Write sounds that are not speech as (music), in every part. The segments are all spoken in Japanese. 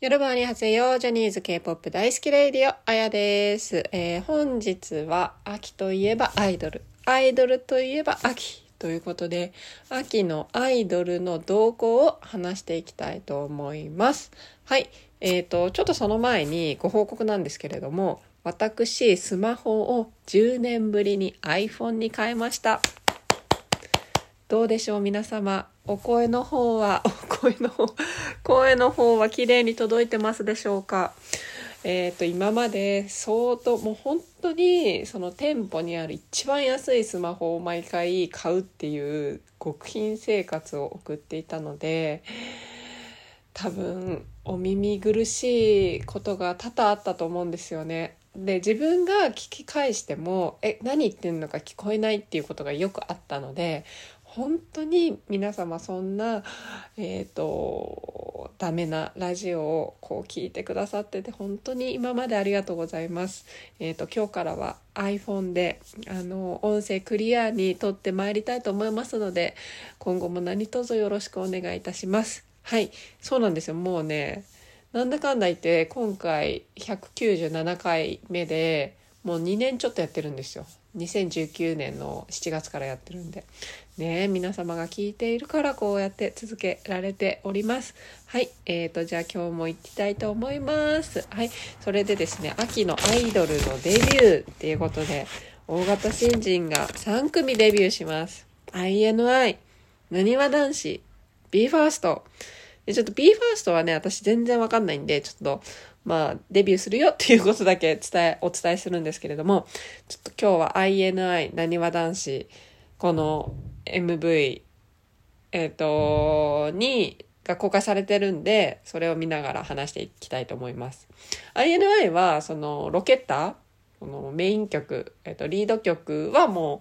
ヨルバーにはせよ、ジャニーズ K-POP 大好きレイディオ、あやです。えー本日は秋といえばアイドル、アイドルといえば秋ということで、秋のアイドルの動向を話していきたいと思います。はい。えっ、と、ちょっとその前にご報告なんですけれども、私、スマホを10年ぶりに iPhone に変えました。どうでしょう皆様？お声の方は (laughs) お声の方声の方は綺麗に届いてますでしょうか？えっ、と今まで相当もう本当にその店舗にある一番安いスマホを毎回買うっていう極貧生活を送っていたので多分お耳苦しいことが多々あったと思うんですよね。で自分が聞き返しても「え何言ってんのか聞こえない」っていうことがよくあったので本当に皆様そんなえっ、とダメなラジオをこう聞いてくださってて本当に今までありがとうございます。えっ、と今日からは iPhone であの音声クリアに撮ってまいりたいと思いますので今後も何卒よろしくお願いいたします。はい、そうなんですよ。もうね、なんだかんだ言って今回197回目でもう2年ちょっとやってるんですよ。2019年の7月からやってるんで。ねえ皆様が聞いているからこうやって続けられております。はい。えーと、じゃあ今日も行きたいと思います。はい。それでですね、秋のアイドルのデビューっていうことで、大型新人が3組デビューします。INI、なにわ男子、BE:FIRST。ちょっと BE:FIRST はね、私全然わかんないんで、ちょっと、まあ、デビューするよっていうことだけ伝え、お伝えするんですけれども、ちょっと今日は INI、なにわ男子、この MV、えっ、と、に、が公開されてるんで、それを見ながら話していきたいと思います。INI は、その、ロケッタ、このメイン曲、えっ、と、リード曲はも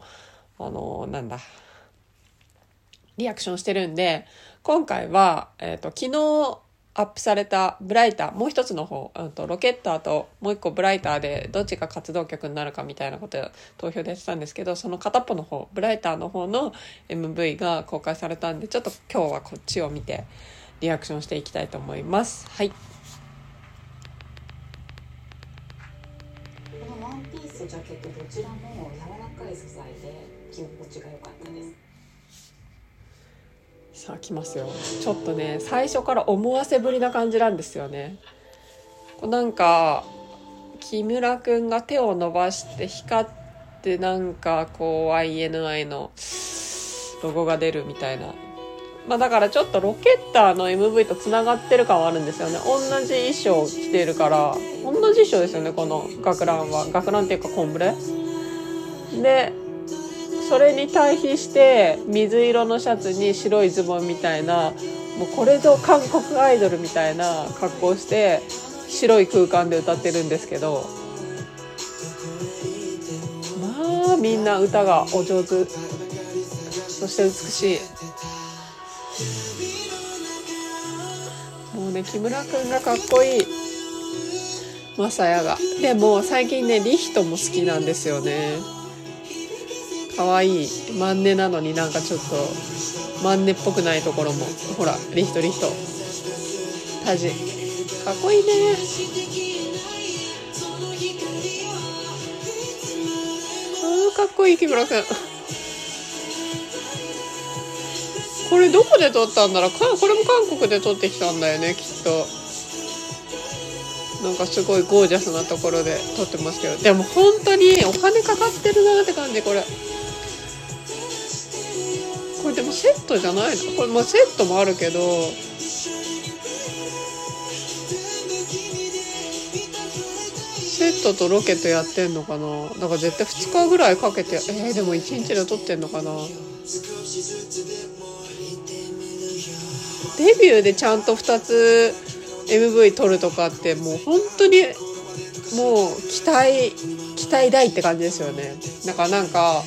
う、あの、なんだ、リアクションしてるんで、今回は、えっ、と、昨日アップされたブライター、もう一つの方、うんと、ロケッターともう一個ブライターでどっちが活動曲になるかみたいなことを投票でやってたんですけど、その片っぽの方、ブライターの方の MV が公開されたんで、ちょっと今日はこっちを見てリアクションしていきたいと思います。はい。このワンピースジャケットどちらも柔らかい素材で着心地が良かったですさ来ますよ。ちょっとね最初から思わせぶりな感じなんですよね。こうなんか木村くんが手を伸ばして光ってなんかこう INI のロゴが出るみたいな。まあだからちょっとロケッターの MV とつながってる感はあるんですよね。同じ衣装着てるから。同じ衣装ですよねこの学ランは。学ランっていうかコンブレ。でそれに対比して水色のシャツに白いズボンみたいなもうこれぞ韓国アイドルみたいな格好して白い空間で歌ってるんですけどまあみんな歌がお上手。そして美しい。もうね木村くんがかっこいい。マサヤが。でも最近ねリヒトも好きなんですよね。可愛いマンネなのになんかちょっとマンネっぽくないところもほらリヒトリヒト。タジ。かっこいいね。あーかっこいい木村くん。これどこで撮ったんだろう？これも韓国で撮ってきたんだよねきっと。なんかすごいゴージャスなところで撮ってますけど。でも本当にお金かかってるなって感じこれ。セットじゃないの？これまあセットもあるけど。セットとロケットやってんのかな？だから絶対2日ぐらいかけてえー、でも1日で撮ってんのかな？デビューでちゃんと2つ MV 撮るとかってもう本当にもう期待期待大って感じですよね。だからなんか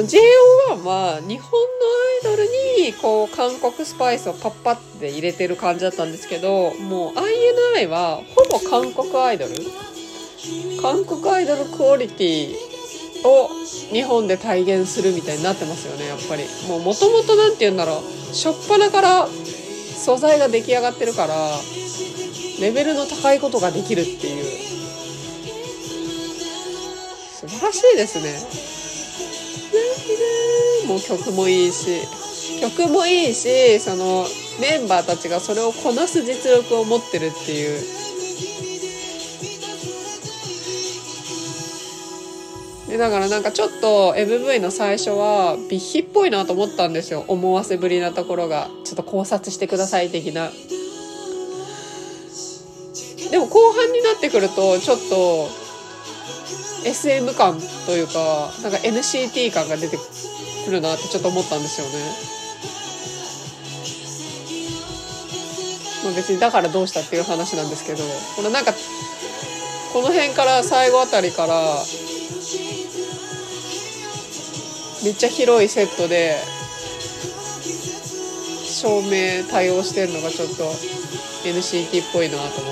JO1 は日本のアイドルにこう韓国スパイスをパッパって入れてる感じだったんですけどもう INI はほぼ韓国アイドル。韓国アイドルクオリティを日本で体現するみたいになってますよねやっぱり。もうもともと何て言うんだろう。初っ端から素材が出来上がってるからレベルの高いことができるっていう。素晴らしいですね。もう曲もいいし曲もいいしそのメンバーたちがそれをこなす実力を持ってるっていう。でだからなんかちょっと MV の最初はビッヒっぽいなと思ったんですよ。思わせぶりなところが。ちょっと考察してください的な。でも後半になってくるとちょっと SM 感というかなんか NCT 感が出てくるなってちょっと思ったんですよね。まあ別にだからどうしたっていう話なんですけどこのなんかこの辺から最後あたりからめっちゃ広いセットで照明対応してるのがちょっと NCT っぽいなと思って。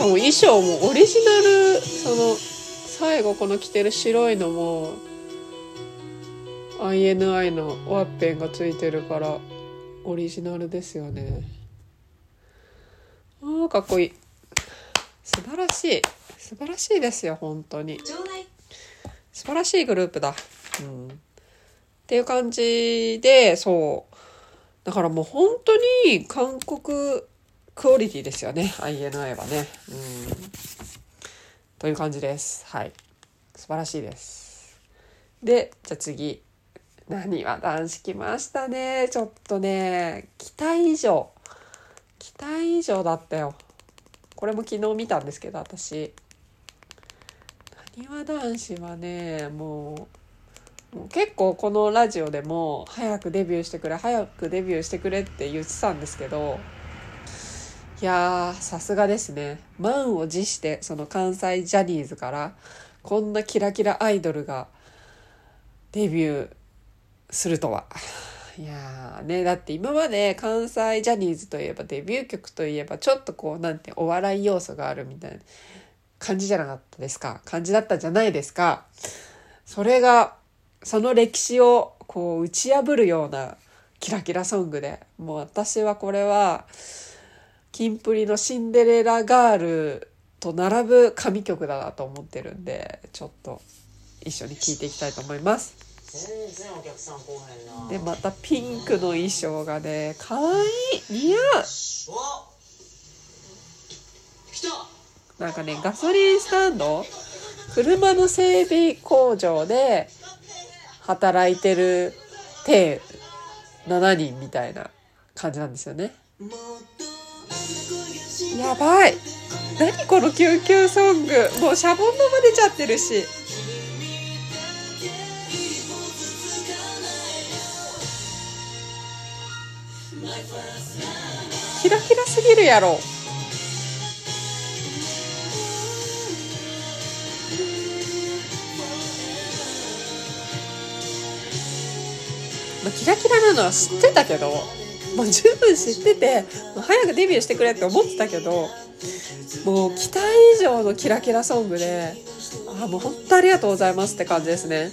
かも衣装もオリジナルその最後この着てる白いのも INI のワッペンがついてるからオリジナルですよね。あーかっこいい。素晴らしい。素晴らしいですよ本当に。素晴らしいグループだ、うん、っていう感じでそう。だからもう本当に韓国クオリティですよね。INI はね。うん。という感じです。はい。素晴らしいです。でじゃあ次。何は男子来ましたね。ちょっとね。期待以上。期待以上だったよ。これも昨日見たんですけど私。なにわ男子はねもうもう結構このラジオでも早くデビューしてくれ早くデビューしてくれって言ってたんですけどいやーさすがですね。満を持してその関西ジャニーズからこんなキラキラアイドルがデビューするとは。いやーねだって今まで関西ジャニーズといえばデビュー曲といえばちょっとこうなんてお笑い要素があるみたいな感じじゃなかったですか？感じだったじゃないですか。それがその歴史をこう打ち破るようなキラキラソングでもう私はこれはキンプリのシンデレラガールと並ぶ神曲だなと思ってるんでちょっと一緒に聴いていきたいと思います。全然お客さん来へんな。でまたピンクの衣装がね可愛い似合う。なんかねガソリンスタンド？車の整備工場で働いてる手7人みたいな感じなんですよねやばい。何この救急ソング。もうシャボン玉出ちゃってるし。キラキラすぎるやろ。まあ、キラキラなのは知ってたけど。もう十分知ってて早くデビューしてくれって思ってたけどもう期待以上のキラキラソングであもう本当ありがとうございますって感じですね。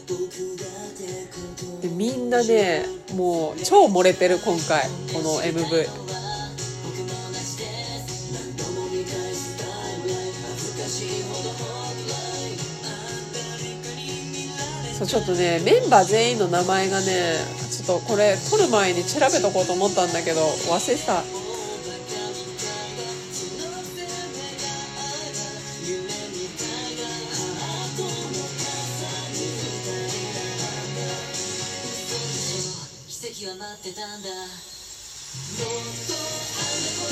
でみんなねもう超漏れてる今回この MV そうちょっとねメンバー全員の名前がねとこれ撮る前に調べとこうと思ったんだけど忘れてた。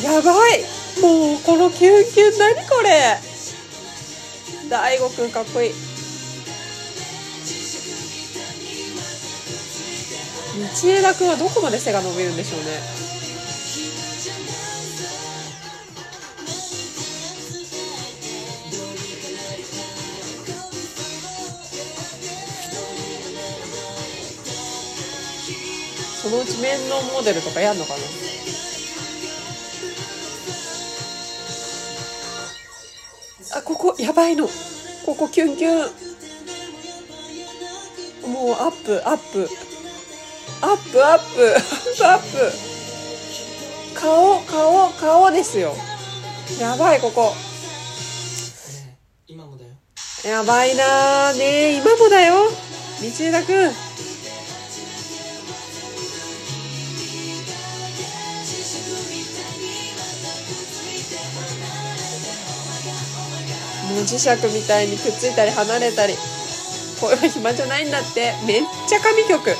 やばい。もうこのキュンキュン。何これ。大悟くんかっこいい。道枝くんはどこまで背が伸びるんでしょうね。そのうち面のモデルとかやんのかな？あここやばいの。ここキュンキュン。もうアップアップ。アップアップアップアップ。顔顔顔ですよ。やばいここ。ね今もだよ。やばいなー。ねえ今もだよ。道枝くん。もう磁石みたいにくっついたり離れたり。これは暇じゃないんだって。めっちゃ神曲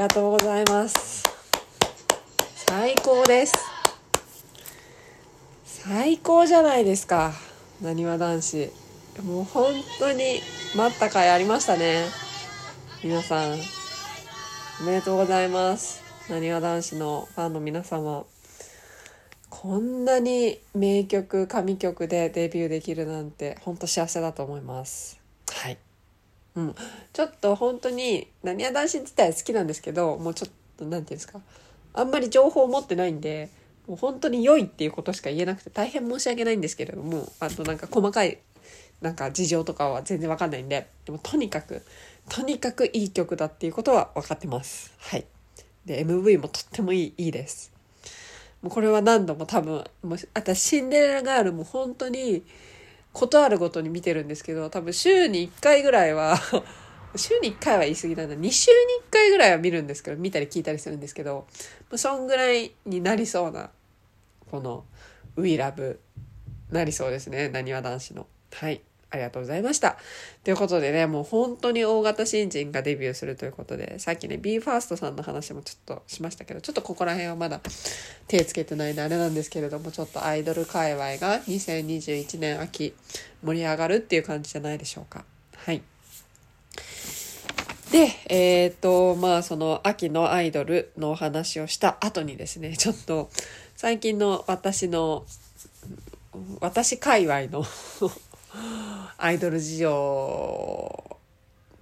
がとうございます。最高です。最高じゃないですか。なにわ男子。もう本当に待った甲斐ありましたね。皆さん。おめでとうございます。なにわ男子のファンの皆様。こんなに名曲神曲でデビューできるなんて本当幸せだと思います。はい。うん、ちょっと本当になにわ男子自体好きなんですけどもうちょっとなんていうんですか。あんまり情報を持ってないんでもう本当に良いっていうことしか言えなくて大変申し訳ないんですけれどもあとなんか細かいなんか事情とかは全然わかんないんででもとにかくとにかくいい曲だっていうことは分かってます。はい。で MV もとってもいいいいです。もうこれは何度も多分もう私シンデレラガールも本当にことあるごとに見てるんですけど多分週に1回ぐらいは (laughs) 週に1回は言い過ぎだな。んだ2週に1回ぐらいは見るんですけど見たり聞いたりするんですけどそんぐらいになりそうなこの「We Love」なりそうですね。なにわ男子の。はい。ありがとうございました。ということでねもう本当に大型新人がデビューするということでさっきね BE:FIRST さんの話もちょっとしましたけどちょっとここら辺はまだ手つけてないんであれなんですけれどもちょっとアイドル界隈が2021年秋盛り上がるっていう感じじゃないでしょうか。はい。でえっ、とまあその秋のアイドルのお話をした後にですねちょっと最近の私の私界隈の (laughs) アイドル事情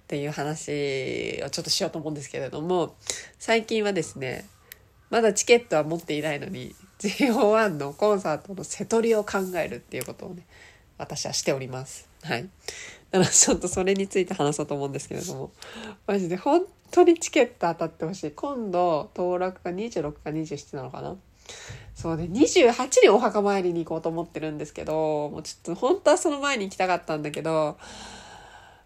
っていう話をちょっとしようと思うんですけれども最近はですねまだチケットは持っていないのに JO1 のコンサートの瀬取りを考えるっていうことをね私はしております。はい。だからちょっとそれについて話そうと思うんですけれどもマジで本当にチケット当たってほしい。今度登録が26か27なのかなそうで28にお墓参りに行こうと思ってるんですけどもうちょっと本当はその前に行きたかったんだけど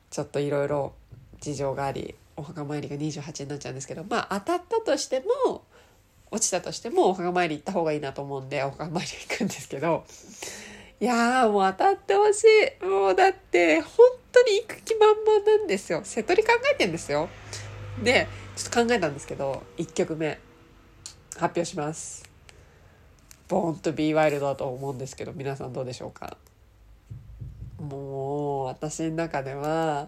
ちょっといろいろ事情がありお墓参りが28になっちゃうんですけどまあ当たったとしても落ちたとしてもお墓参り行った方がいいなと思うんでお墓参り行くんですけどいやもう当たってほしい。もうだって本当に行く気満々なんですよ。瀬戸り考えてんですよ。でちょっと考えたんですけど1曲目発表します「Born to be Wild」だと思うんですけど皆さんどうでしょうか？もう私の中では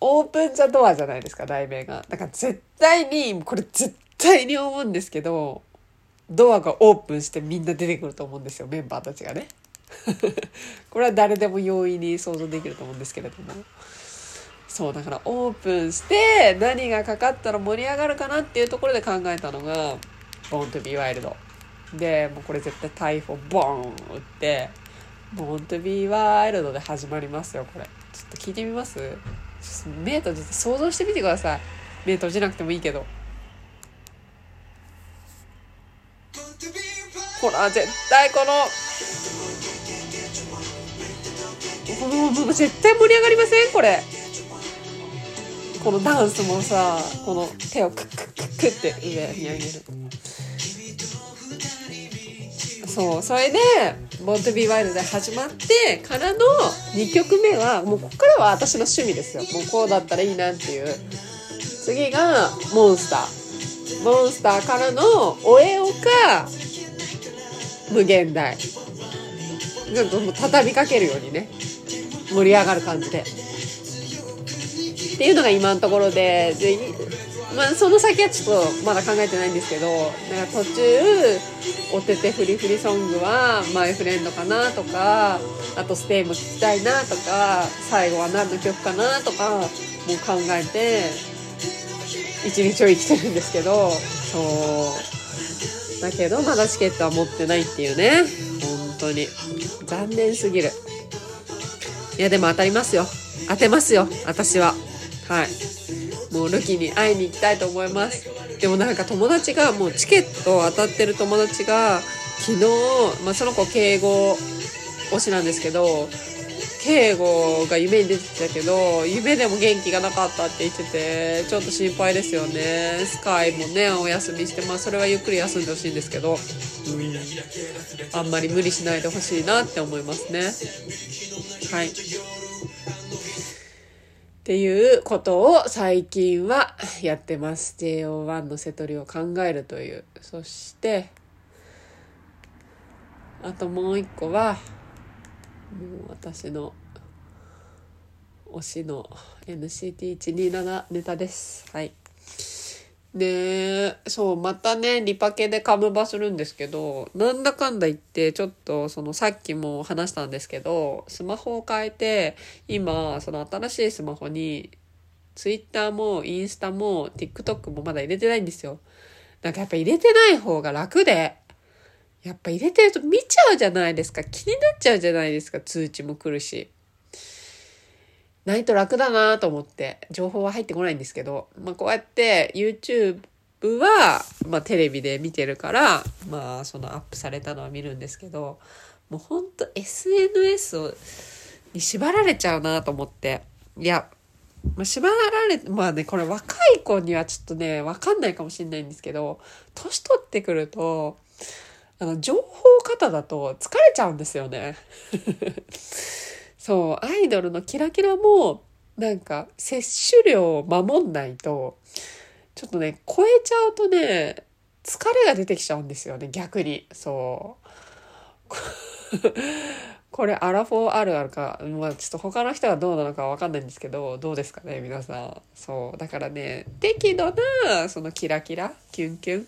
オープン・ザ・ドアじゃないですか題名が。だから絶対にこれ絶対に思うんですけどドアがオープンしてみんな出てくると思うんですよメンバーたちがね。(laughs) これは誰でも容易に想像できると思うんですけれども。そうだからオープンして何がかかったら盛り上がるかなっていうところで考えたのが「ボーンとビーワイルド」でもうこれ絶対逮捕ボーン打って「ボーンとビーワイルド」で始まりますよこれ。ちょっと聞いてみます？目閉じて想像してみてください。目閉じなくてもいいけど。ほら絶対このこの絶対盛り上がりません？これ。このダンスもさこの手をクックックックって上に上げる。そうそれで「ボントビーワイルド」で始まってからの2曲目はもうここからは私の趣味ですよ。もうこうだったらいいなっていう。次が「モンスター」モンスターからの「おえおか」無限大。ちょっともう畳みかけるようにね。盛り上がる感じで。っていうのが今のところででまあ、その先はちょっとまだ考えてないんですけどなんか途中おててフリフリソングはマイフレンドかなとかあとステイも聞きたいなとか最後は何の曲かなとかもう考えて一日を生きてるんですけどそう。だけどまだチケットは持ってないっていうね。本当に。残念すぎる。いやでも当たりますよ。当てますよ。私は。はい。もうルキに会いに行きたいと思います。でもなんか友達がもうチケット当たってる友達が昨日、まあ、その子敬語推しなんですけど敬語が夢に出てたけど夢でも元気がなかったって言っててちょっと心配ですよね。スカイもねお休みしてまあそれはゆっくり休んでほしいんですけど、うん、あんまり無理しないでほしいなって思いますね。はいっていうことを最近はやってます JO1 の瀬取りを考えるというそしてあともう一個はもう私の推しの NCT127 ネタです。はい。で、そう、またね、リパケでカムバするんですけど、なんだかんだ言って、ちょっと、その、さっきも話したんですけど、スマホを変えて、今、その新しいスマホに、Twitter もインスタも TikTok もまだ入れてないんですよ。なんかやっぱ入れてない方が楽で、やっぱ入れてると見ちゃうじゃないですか。気になっちゃうじゃないですか。通知も来るし。ないと楽だなと思って、情報は入ってこないんですけど、まあこうやって YouTube は、まあテレビで見てるから、まあそのアップされたのは見るんですけど、もうほんと SNS に縛られちゃうなと思って。いや、まあ、縛られ、まあね、これ若い子にはちょっとね、わかんないかもしれないんですけど、年取ってくると、あの、情報型だと疲れちゃうんですよね。そう、アイドルのキラキラも、なんか、摂取量を守んないと、ちょっとね、超えちゃうとね、疲れが出てきちゃうんですよね、逆に。そう。これ、アラフォーあるあるか、まあちょっと他の人がどうなのかわかんないんですけど、どうですかね、皆さん。そう。だからね、適度な、そのキラキラ、キュンキュン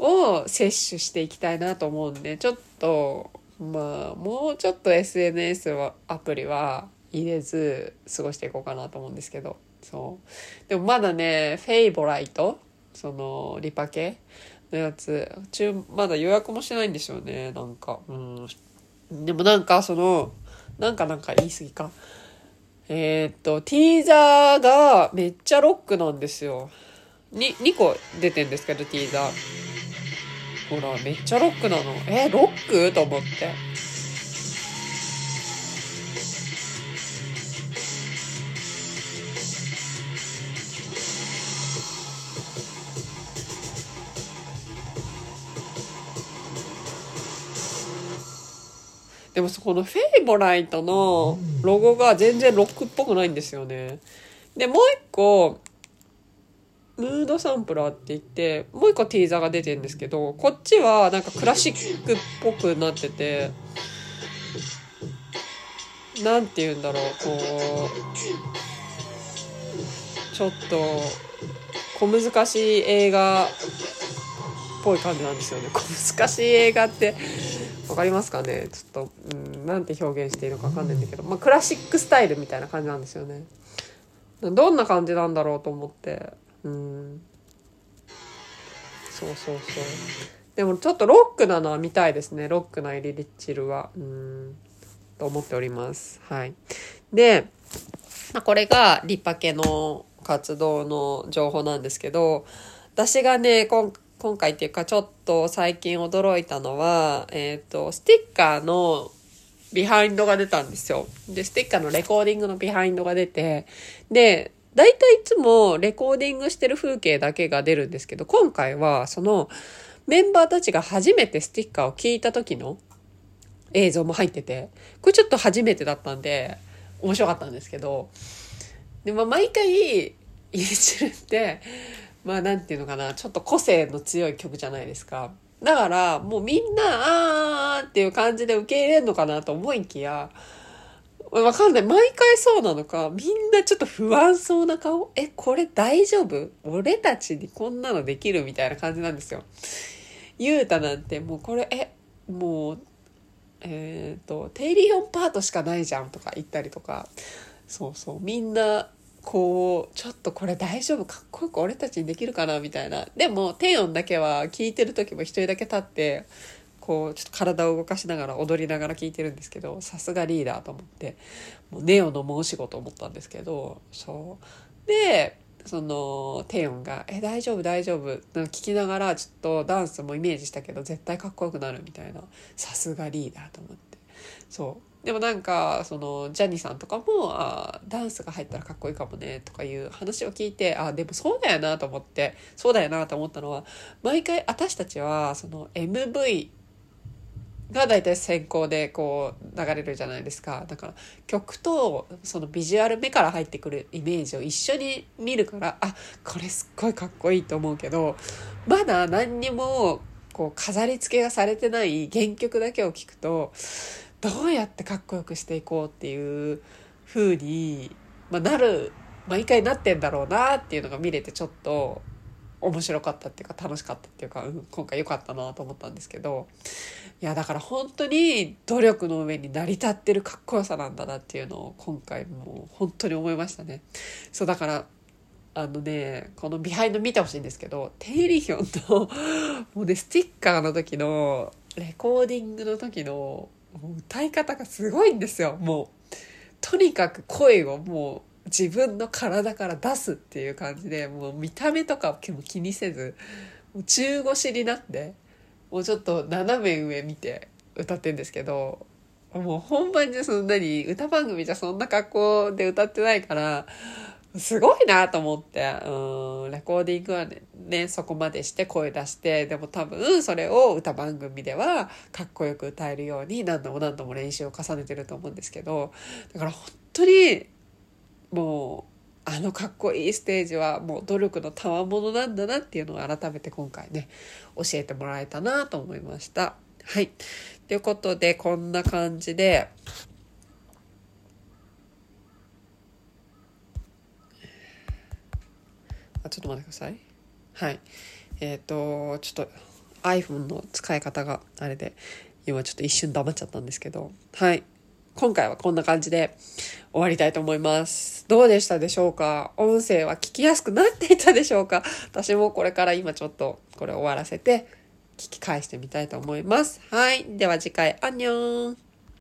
を摂取していきたいなと思うんで、ちょっと、まあ、もうちょっと SNS は、アプリは入れず過ごしていこうかなと思うんですけど、そう。でもまだね、フェイボライト、その、リパ系のやつ、中、まだ予約もしてないんですよね、なんか。うん。でもなんか、その、なんかなんか言い過ぎか。えーっと、ティーザーがめっちゃロックなんですよ。に、2個出てんですけど、ティーザー。ほら、めっちゃロックなの。え、ロック？と思って。でもそこのフェイボライトのロゴが全然ロックっぽくないんですよね。で、もう一個、ムードサンプラーって言って、もう一個ティーザーが出てるんですけど、こっちはなんかクラシックっぽくなってて、なんて言うんだろう、こう、ちょっと、小難しい映画っぽい感じなんですよね。小難しい映画って、わかりますかね？ちょっと、うん、なんて表現していいのかわかんないんだけど、まあ、クラシックスタイルみたいな感じなんですよね。どんな感じなんだろうと思って。うん。そうそうそう。でもちょっとロックなのは見たいですね。ロックなエリリッチルは。うん。と思っております。はい。で、まあ、これがリッパケの活動の情報なんですけど、私がね、今今回っていうかちょっと最近驚いたのは、えっ、と、 Sticker のビハインドが出たんですよ。で、 Sticker のレコーディングのビハインドが出て、で、大体いつもレコーディングしてる風景だけが出るんですけど、今回はそのメンバーたちが初めて Sticker を聞いた時の映像も入ってて、これちょっと初めてだったんで、面白かったんですけど、で、まあ毎回、イリチルって、まあなんていうのかな、ちょっと個性の強い曲じゃないですか。だから、もうみんな、あーっていう感じで受け入れるのかなと思いきや、わかんない。毎回そうなのか、みんなちょっと不安そうな顔。え、これ大丈夫？俺たちにこんなのできるみたいな感じなんですよ。ゆうたなんてもうこれ、え、もう、えっ、と、テイリオンパートしかないじゃんとか言ったりとか、そうそう、みんな、こう、ちょっとこれ大丈夫？かっこよく俺たちにできるかな？みたいな。でも、低音だけは聞いてる時も一人だけ立って、こうちょっと体を動かしながら踊りながら聞いてるんですけどさすがリーダーと思ってもうネオの申し子と思ったんですけどそう。でそのテヨンが「え大丈夫大丈夫」聞きながらちょっとダンスもイメージしたけど絶対かっこよくなるみたいな。さすがリーダーと思って。そう。でもなんかそのジャニーさんとかもあダンスが入ったらかっこいいかもねとかいう話を聞いてあでもそうだよなと思ってそうだよなと思ったのは毎回私たちはその MV が大体先行でこう流れるじゃないですか。だから曲とそのビジュアル目から入ってくるイメージを一緒に見るからあこれすっごいかっこいいと思うけどまだ何にもこう飾り付けがされてない原曲だけを聞くとどうやってかっこよくしていこうっていう風に、ま、なる毎回なってんだろうなっていうのが見れてちょっと面白かったっていうか楽しかったっていうか、うん、今回良かったなと思ったんですけどいやだから本当に努力の上に成り立ってるかっこよさなんだなっていうのを今回も本当に思いましたね。そうだからあのねこのビハインド見てほしいんですけどテイリヒョンのもうねスティッカーの時のレコーディングの時の歌い方がすごいんですよもうとにかく声をもう自分の体から出すっていう感じでもう見た目とかも気にせずもう中腰になってもうちょっと斜め上見て歌ってんですけどもう本番じゃそんなに歌番組じゃそんな格好で歌ってないからすごいなと思ってうんレコーディングはねねそこまでして声出してでも多分それを歌番組ではかっこよく歌えるように何度も何度も練習を重ねてると思うんですけどだから本当にもうあのかっこいいステージはもう努力の賜物なんだなっていうのを改めて今回ね教えてもらえたなと思いました。はい。ということでこんな感じであちょっと待ってください。はい。えっ、ー、とちょっと iPhone の使い方があれで今ちょっと一瞬黙っちゃったんですけどはい今回はこんな感じで終わりたいと思います。どうでしたでしょうか？音声は聞きやすくなっていたでしょうか？(laughs) 私もこれから今ちょっとこれ終わらせて聞き返してみたいと思います。はい。では次回、アンニョン